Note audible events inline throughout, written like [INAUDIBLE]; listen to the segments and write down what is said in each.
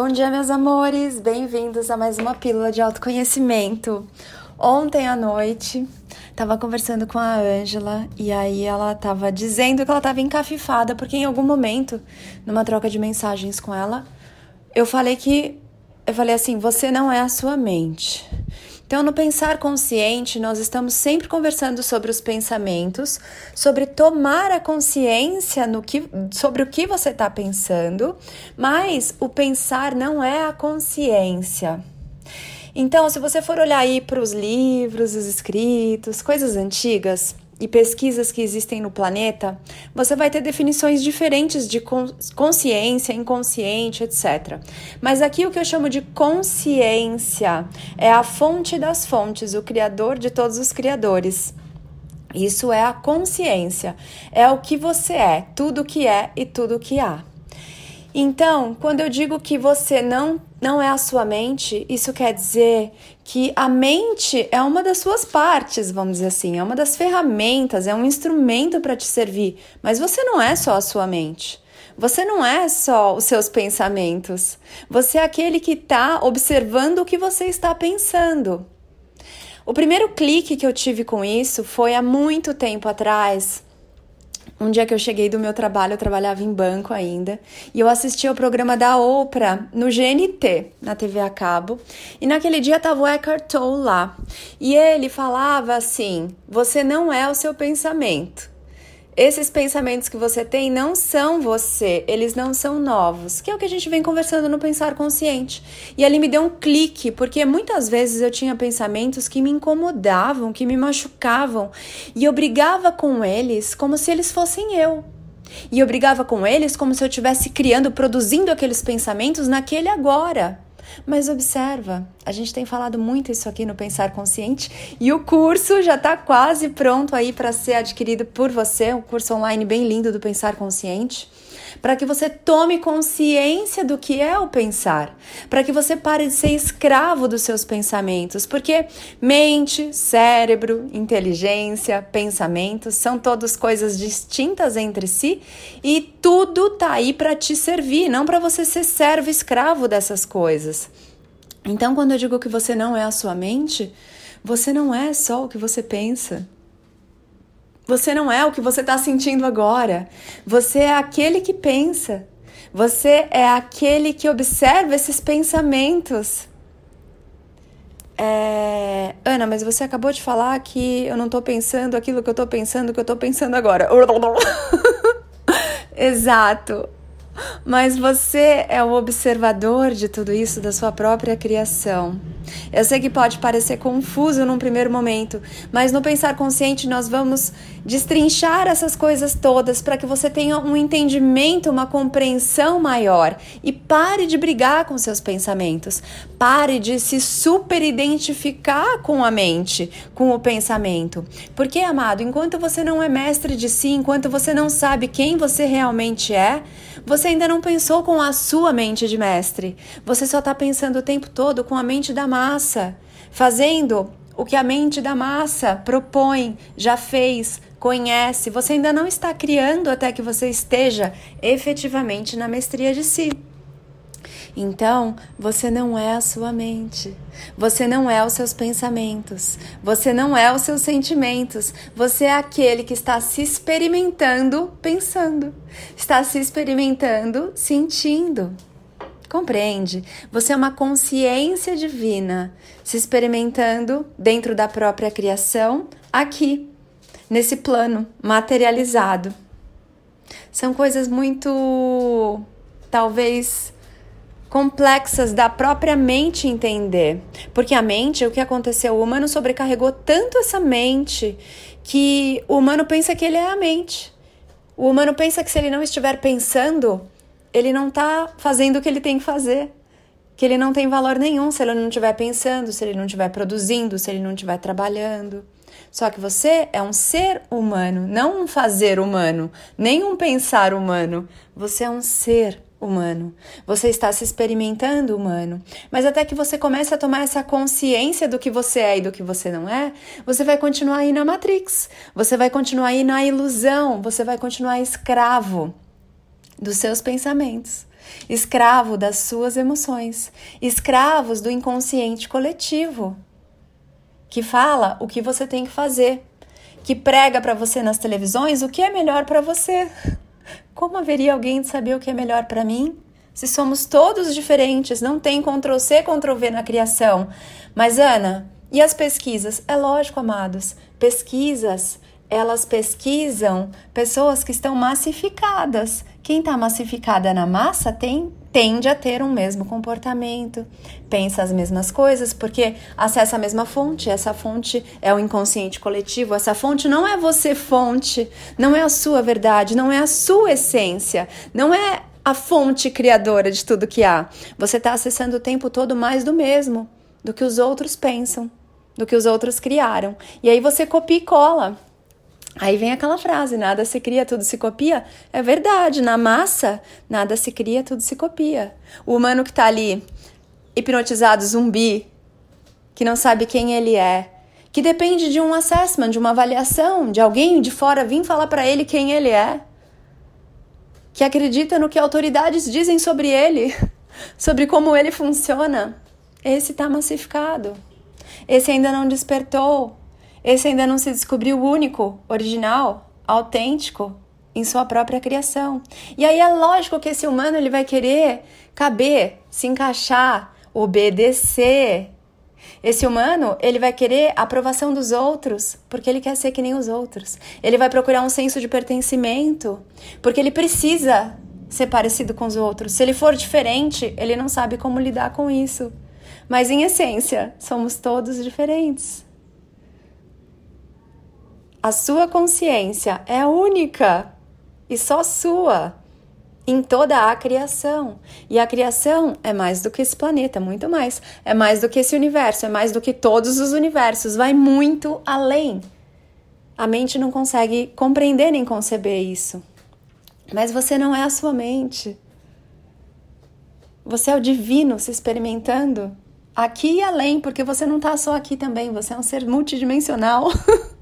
Bom dia, meus amores! Bem-vindos a mais uma pílula de autoconhecimento. Ontem à noite, tava conversando com a Ângela e aí ela tava dizendo que ela tava encafifada porque em algum momento, numa troca de mensagens com ela, eu falei que eu falei assim, você não é a sua mente. Então, no pensar consciente, nós estamos sempre conversando sobre os pensamentos, sobre tomar a consciência no que, sobre o que você está pensando, mas o pensar não é a consciência. Então, se você for olhar aí para os livros, os escritos, coisas antigas, e pesquisas que existem no planeta, você vai ter definições diferentes de consciência, inconsciente, etc. Mas aqui o que eu chamo de consciência é a fonte das fontes, o criador de todos os criadores. Isso é a consciência, é o que você é, tudo que é e tudo que há. Então, quando eu digo que você não não é a sua mente, isso quer dizer que a mente é uma das suas partes, vamos dizer assim, é uma das ferramentas, é um instrumento para te servir, mas você não é só a sua mente. Você não é só os seus pensamentos. Você é aquele que está observando o que você está pensando. O primeiro clique que eu tive com isso foi há muito tempo atrás, um dia que eu cheguei do meu trabalho, eu trabalhava em banco ainda, e eu assisti ao programa da Oprah no GNT, na TV a cabo, e naquele dia tava o Eckhart Tolle lá. E ele falava assim: "Você não é o seu pensamento. Esses pensamentos que você tem não são você, eles não são novos, que é o que a gente vem conversando no Pensar Consciente. E ali me deu um clique, porque muitas vezes eu tinha pensamentos que me incomodavam, que me machucavam, e eu brigava com eles como se eles fossem eu. E eu brigava com eles como se eu estivesse criando, produzindo aqueles pensamentos naquele agora. Mas observa, a gente tem falado muito isso aqui no Pensar Consciente e o curso já está quase pronto aí para ser adquirido por você, um curso online bem lindo do Pensar Consciente para que você tome consciência do que é o pensar, para que você pare de ser escravo dos seus pensamentos, porque mente, cérebro, inteligência, pensamentos são todas coisas distintas entre si e tudo tá aí para te servir, não para você ser servo escravo dessas coisas. Então, quando eu digo que você não é a sua mente, você não é só o que você pensa. Você não é o que você está sentindo agora. Você é aquele que pensa. Você é aquele que observa esses pensamentos. É... Ana, mas você acabou de falar que eu não estou pensando aquilo que eu estou pensando, que eu estou pensando agora. [LAUGHS] Exato. Mas você é o observador de tudo isso, da sua própria criação. Eu sei que pode parecer confuso num primeiro momento, mas no pensar consciente nós vamos destrinchar essas coisas todas para que você tenha um entendimento, uma compreensão maior e pare de brigar com seus pensamentos. Pare de se super identificar com a mente, com o pensamento. Porque, amado, enquanto você não é mestre de si, enquanto você não sabe quem você realmente é, você ainda não pensou com a sua mente de mestre. Você só está pensando o tempo todo com a mente da massa, fazendo o que a mente da massa propõe, já fez, conhece. Você ainda não está criando até que você esteja efetivamente na mestria de si. Então, você não é a sua mente, você não é os seus pensamentos, você não é os seus sentimentos, você é aquele que está se experimentando pensando, está se experimentando sentindo. Compreende? Você é uma consciência divina se experimentando dentro da própria criação, aqui, nesse plano materializado. São coisas muito, talvez, complexas da própria mente entender. Porque a mente, o que aconteceu? O humano sobrecarregou tanto essa mente que o humano pensa que ele é a mente. O humano pensa que se ele não estiver pensando, ele não está fazendo o que ele tem que fazer. Que ele não tem valor nenhum se ele não estiver pensando, se ele não estiver produzindo, se ele não estiver trabalhando. Só que você é um ser humano, não um fazer humano, nem um pensar humano. Você é um ser humano. Você está se experimentando humano. Mas até que você comece a tomar essa consciência do que você é e do que você não é, você vai continuar aí na Matrix. Você vai continuar aí na ilusão. Você vai continuar escravo dos seus pensamentos. escravo das suas emoções, escravos do inconsciente coletivo, que fala o que você tem que fazer, que prega para você nas televisões o que é melhor para você. Como haveria alguém de saber o que é melhor para mim? Se somos todos diferentes, não tem Ctrl C, Ctrl V na criação. Mas Ana, e as pesquisas? É lógico, amados, pesquisas elas pesquisam pessoas que estão massificadas. Quem está massificada na massa tem tende a ter um mesmo comportamento, pensa as mesmas coisas, porque acessa a mesma fonte. Essa fonte é o inconsciente coletivo. Essa fonte não é você, fonte, não é a sua verdade, não é a sua essência, não é a fonte criadora de tudo que há. Você está acessando o tempo todo mais do mesmo, do que os outros pensam, do que os outros criaram. E aí você copia e cola. Aí vem aquela frase: nada se cria, tudo se copia. É verdade, na massa, nada se cria, tudo se copia. O humano que está ali, hipnotizado, zumbi, que não sabe quem ele é, que depende de um assessment, de uma avaliação, de alguém de fora vir falar para ele quem ele é, que acredita no que autoridades dizem sobre ele, [LAUGHS] sobre como ele funciona. Esse está massificado. Esse ainda não despertou esse ainda não se descobriu único, original, autêntico em sua própria criação. E aí é lógico que esse humano ele vai querer caber, se encaixar, obedecer. Esse humano, ele vai querer a aprovação dos outros, porque ele quer ser que nem os outros. Ele vai procurar um senso de pertencimento, porque ele precisa ser parecido com os outros. Se ele for diferente, ele não sabe como lidar com isso. Mas em essência, somos todos diferentes. A sua consciência é única e só sua em toda a criação. E a criação é mais do que esse planeta, muito mais. É mais do que esse universo, é mais do que todos os universos, vai muito além. A mente não consegue compreender nem conceber isso. Mas você não é a sua mente. Você é o divino se experimentando aqui e além, porque você não está só aqui também, você é um ser multidimensional. [LAUGHS]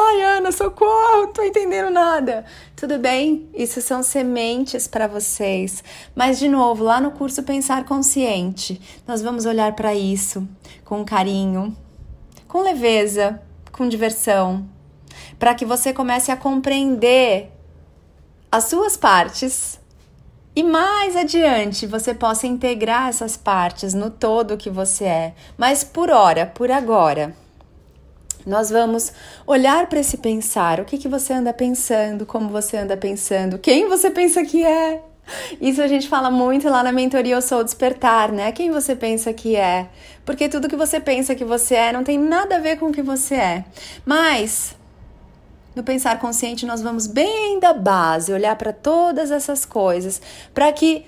Ai, Ana, socorro, tô entendendo nada. Tudo bem? Isso são sementes para vocês. Mas, de novo, lá no curso Pensar Consciente, nós vamos olhar para isso com carinho, com leveza, com diversão, para que você comece a compreender as suas partes e mais adiante você possa integrar essas partes no todo que você é. Mas por hora, por agora. Nós vamos olhar para esse pensar, o que, que você anda pensando, como você anda pensando, quem você pensa que é. Isso a gente fala muito lá na mentoria Eu Sou Despertar, né? Quem você pensa que é. Porque tudo que você pensa que você é não tem nada a ver com o que você é. Mas no pensar consciente nós vamos bem da base, olhar para todas essas coisas, para que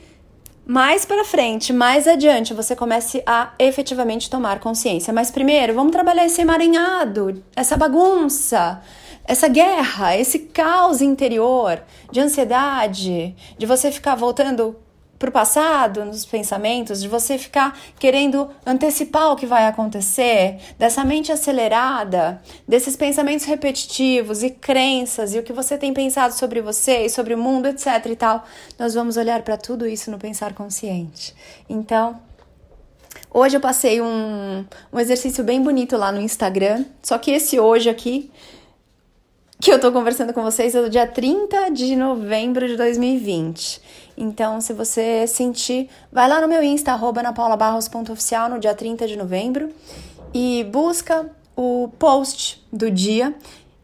mais para frente, mais adiante, você comece a efetivamente tomar consciência. Mas primeiro, vamos trabalhar esse emaranhado, essa bagunça, essa guerra, esse caos interior de ansiedade, de você ficar voltando para o passado, nos pensamentos, de você ficar querendo antecipar o que vai acontecer, dessa mente acelerada, desses pensamentos repetitivos e crenças e o que você tem pensado sobre você e sobre o mundo, etc e tal. Nós vamos olhar para tudo isso no pensar consciente. Então, hoje eu passei um, um exercício bem bonito lá no Instagram, só que esse hoje aqui que eu tô conversando com vocês é do dia 30 de novembro de 2020. Então, se você sentir, vai lá no meu Insta, arroba napaulabarros.oficial no dia 30 de novembro e busca o post do dia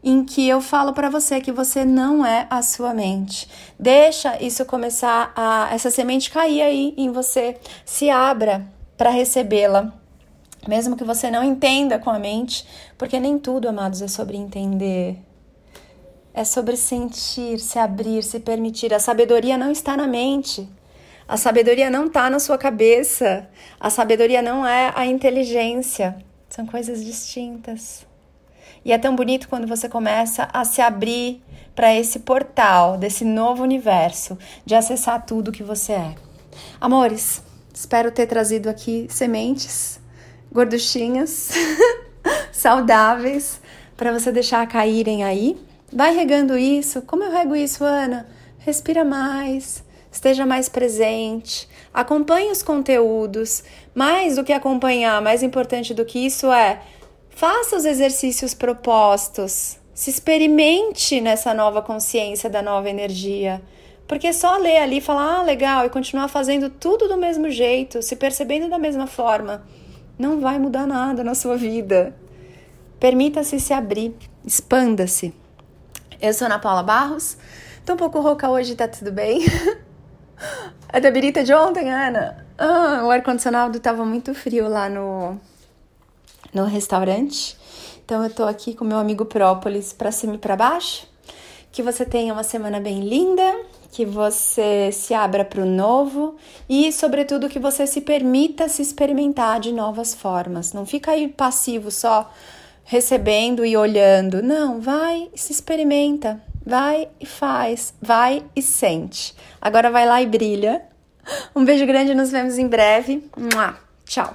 em que eu falo para você que você não é a sua mente. Deixa isso começar a essa semente cair aí em você, se abra para recebê-la. Mesmo que você não entenda com a mente, porque nem tudo, amados, é sobre entender é sobre sentir, se abrir, se permitir. A sabedoria não está na mente. A sabedoria não está na sua cabeça. A sabedoria não é a inteligência. São coisas distintas. E é tão bonito quando você começa a se abrir para esse portal desse novo universo, de acessar tudo que você é. Amores, espero ter trazido aqui sementes gorduchinhas, [LAUGHS] saudáveis, para você deixar caírem aí Vai regando isso. Como eu rego isso, Ana? Respira mais. esteja mais presente, acompanhe os conteúdos. Mais do que acompanhar, mais importante do que isso é faça os exercícios propostos, se experimente nessa nova consciência da nova energia. Porque só ler ali falar, ah, legal, e continuar fazendo tudo do mesmo jeito, se percebendo da mesma forma, não vai mudar nada na sua vida. Permita-se se abrir, expanda-se. Eu sou Ana Paula Barros, tô um pouco rouca hoje, tá tudo bem? [LAUGHS] É da birita de ontem, Ana? Ah, o ar-condicionado tava muito frio lá no, no restaurante. Então eu tô aqui com meu amigo Própolis para cima e para baixo. Que você tenha uma semana bem linda, que você se abra para o novo e, sobretudo, que você se permita se experimentar de novas formas. Não fica aí passivo só recebendo e olhando. Não, vai e se experimenta. Vai e faz, vai e sente. Agora vai lá e brilha. Um beijo grande, nos vemos em breve. Tchau.